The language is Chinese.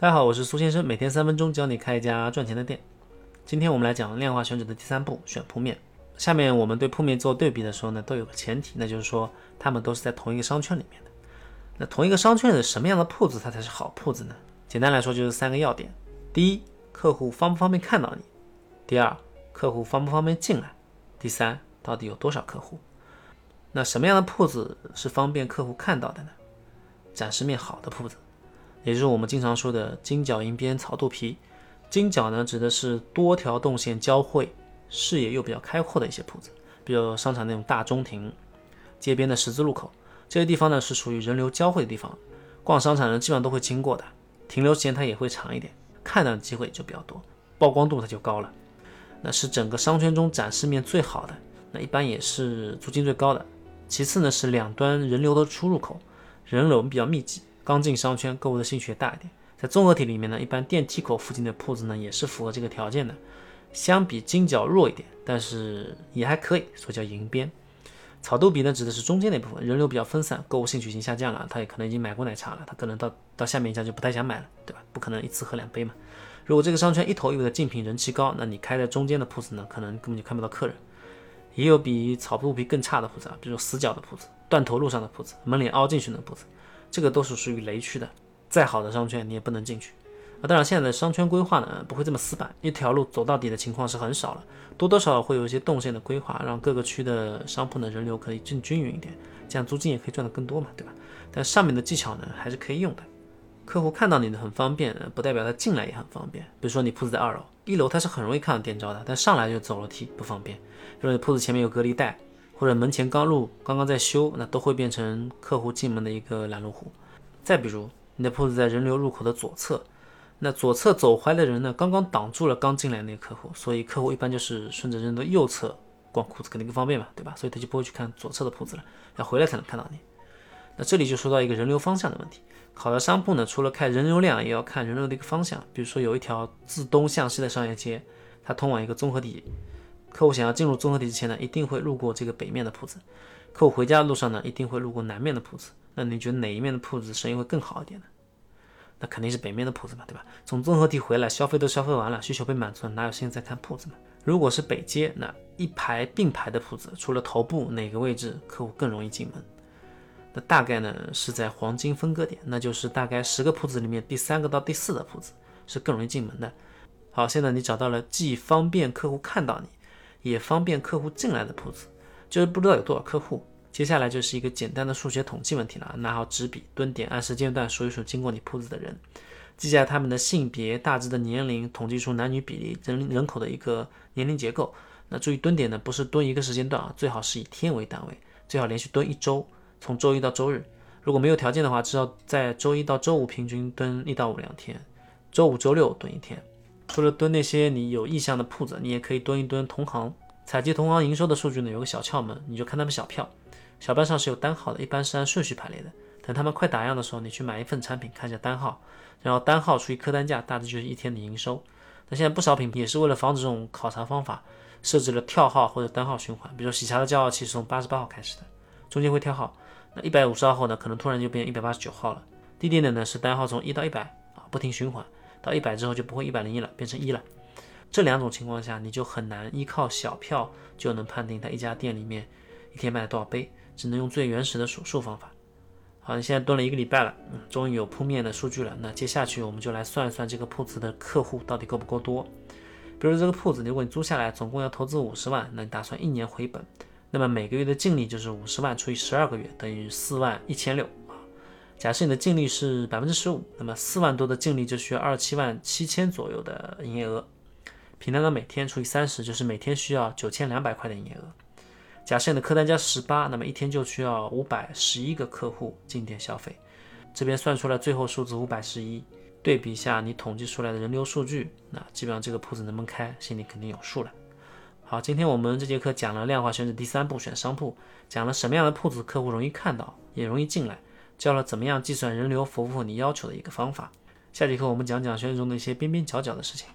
大家好，我是苏先生，每天三分钟教你开一家赚钱的店。今天我们来讲量化选址的第三步，选铺面。下面我们对铺面做对比的时候呢，都有个前提，那就是说他们都是在同一个商圈里面的。那同一个商圈的什么样的铺子它才是好铺子呢？简单来说就是三个要点：第一，客户方不方便看到你；第二，客户方不方便进来；第三，到底有多少客户？那什么样的铺子是方便客户看到的呢？展示面好的铺子。也就是我们经常说的金角银边草肚皮，金角呢指的是多条动线交汇、视野又比较开阔的一些铺子，比如商场那种大中庭、街边的十字路口这些地方呢是属于人流交汇的地方，逛商场人基本上都会经过的，停留时间它也会长一点，看到的机会就比较多，曝光度它就高了。那是整个商圈中展示面最好的，那一般也是租金最高的。其次呢是两端人流的出入口，人流比较密集。刚进商圈，购物的兴趣也大一点。在综合体里面呢，一般电梯口附近的铺子呢，也是符合这个条件的。相比金角弱一点，但是也还可以，所以叫银边。草肚皮呢，指的是中间那部分，人流比较分散，购物兴趣已经下降了。他也可能已经买过奶茶了，他可能到到下面一家就不太想买了，对吧？不可能一次喝两杯嘛。如果这个商圈一头一尾的竞品，人气高，那你开在中间的铺子呢，可能根本就看不到客人。也有比草肚皮更差的铺子啊，比如死角的铺子、断头路上的铺子、门脸凹进去的铺子。这个都是属于雷区的，再好的商圈你也不能进去啊。当然，现在的商圈规划呢不会这么死板，一条路走到底的情况是很少了，多多少少会有一些动线的规划，让各个区的商铺的人流可以更均匀一点，这样租金也可以赚得更多嘛，对吧？但上面的技巧呢还是可以用的。客户看到你的很方便，不代表他进来也很方便。比如说你铺子在二楼，一楼他是很容易看到店招的，但上来就走楼梯不方便。比如你铺子前面有隔离带。或者门前刚路刚刚在修，那都会变成客户进门的一个拦路虎。再比如，你的铺子在人流入口的左侧，那左侧走回来的人呢，刚刚挡住了刚进来那个客户，所以客户一般就是顺着人的右侧逛裤子，肯定更方便嘛，对吧？所以他就不会去看左侧的铺子了，要回来才能看到你。那这里就说到一个人流方向的问题，好的商铺呢，除了看人流量，也要看人流的一个方向。比如说有一条自东向西的商业街，它通往一个综合体。客户想要进入综合体之前呢，一定会路过这个北面的铺子；客户回家的路上呢，一定会路过南面的铺子。那你觉得哪一面的铺子生意会更好一点呢？那肯定是北面的铺子嘛，对吧？从综合体回来，消费都消费完了，需求被满足了，哪有心思再看铺子嘛？如果是北街，那一排并排的铺子，除了头部哪个位置客户更容易进门？那大概呢是在黄金分割点，那就是大概十个铺子里面第三个到第四的铺子是更容易进门的。好，现在你找到了既方便客户看到你。也方便客户进来的铺子，就是不知道有多少客户。接下来就是一个简单的数学统计问题了，拿好纸笔蹲点，按时间段数一数经过你铺子的人，记下他们的性别、大致的年龄，统计出男女比例、人人口的一个年龄结构。那注意蹲点呢，不是蹲一个时间段啊，最好是以天为单位，最好连续蹲一周，从周一到周日。如果没有条件的话，至少在周一到周五平均蹲一到五两天，周五、周六蹲一天。除了蹲那些你有意向的铺子，你也可以蹲一蹲同行。采集同行营收的数据呢，有个小窍门，你就看他们小票，小票上是有单号的，一般是按顺序排列的。等他们快打烊的时候，你去买一份产品，看一下单号，然后单号除以客单价，大致就是一天的营收。那现在不少品牌也是为了防止这种考察方法，设置了跳号或者单号循环。比如喜茶的叫号器是从八十八号开始的，中间会跳号。那一百五十号呢，可能突然就变一百八十九号了。低点的呢是单号从一到一百啊，不停循环。到一百之后就不会一百零一了，变成一了。这两种情况下，你就很难依靠小票就能判定他一家店里面一天卖了多少杯，只能用最原始的数数方法。好，你现在蹲了一个礼拜了，嗯，终于有铺面的数据了。那接下去我们就来算一算这个铺子的客户到底够不够多。比如这个铺子，如果你租下来总共要投资五十万，那你打算一年回本，那么每个月的净利就是五十万除以十二个月，等于四万一千六。假设你的净利是百分之十五，那么四万多的净利就需要二十七万七千左右的营业额。平摊到每天除以三十，就是每天需要九千两百块的营业额。假设你的客单价十八，那么一天就需要五百十一个客户进店消费。这边算出来最后数字五百十一，对比一下你统计出来的人流数据，那基本上这个铺子能不能开，心里肯定有数了。好，今天我们这节课讲了量化选址第三步，选商铺，讲了什么样的铺子客户容易看到，也容易进来。教了怎么样计算人流符不符合你要求的一个方法。下节课我们讲讲选址中的一些边边角角的事情。